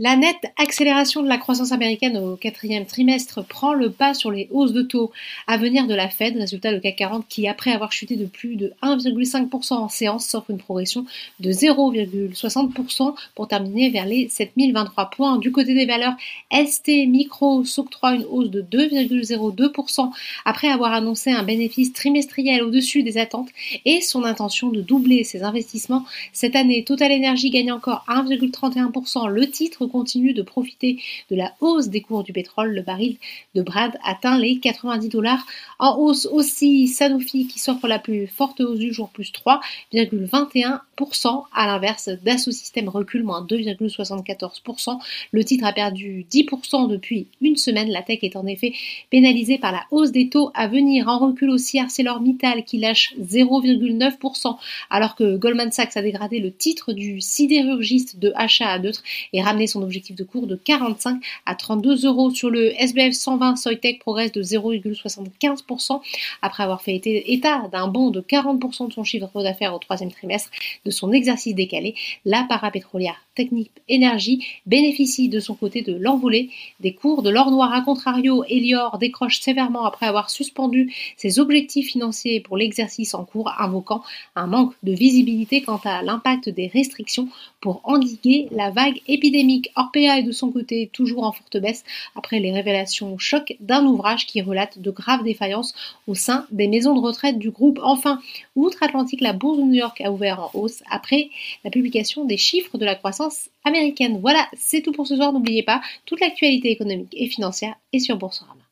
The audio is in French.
La nette accélération de la croissance américaine au quatrième trimestre prend le pas sur les hausses de taux à venir de la Fed, résultat le CAC 40 qui, après avoir chuté de plus de 1,5% en séance, s'offre une progression de 0,60% pour terminer vers les 7023 points. Du côté des valeurs, ST Micro s'octroie une hausse de 2,02% après avoir annoncé un bénéfice trimestriel au-dessus des attentes et son intention de doubler ses investissements cette année. Total Energy gagne encore 1,31%. Le titre continue de profiter de la hausse des cours du pétrole. Le baril de Brad atteint les 90 dollars. En hausse aussi Sanofi qui s'offre la plus forte hausse du jour, plus 3,21%. À l'inverse, Dassault Systèmes recule, moins 2,74%. Le titre a perdu 10% depuis une semaine. La tech est en effet pénalisée par la hausse des taux à venir. En recul aussi ArcelorMittal qui lâche 0,9% alors que Goldman Sachs a dégradé le titre du sidérurgiste de achat à neutre et ramené son objectif de cours de 45 à 32 euros. Sur le SBF 120, Soitec progresse de 0,75% après avoir fait état d'un bond de 40% de son chiffre d'affaires au troisième trimestre de son exercice décalé. La parapétrolière Technique Énergie bénéficie de son côté de l'envolée des cours de l'or noir. A contrario, Elior décroche sévèrement après avoir suspendu ses objectifs financiers pour l'exercice en cours, invoquant un manque de visibilité quant à l'impact des restrictions pour endiguer la vague épidémique. Orpea est de son côté toujours en forte baisse après les révélations choc d'un ouvrage qui relate de graves défaillances au sein des maisons de retraite du groupe. Enfin, outre-Atlantique, la bourse de New York a ouvert en hausse après la publication des chiffres de la américaine. Voilà, c'est tout pour ce soir. N'oubliez pas, toute l'actualité économique et financière est sur Boursorama.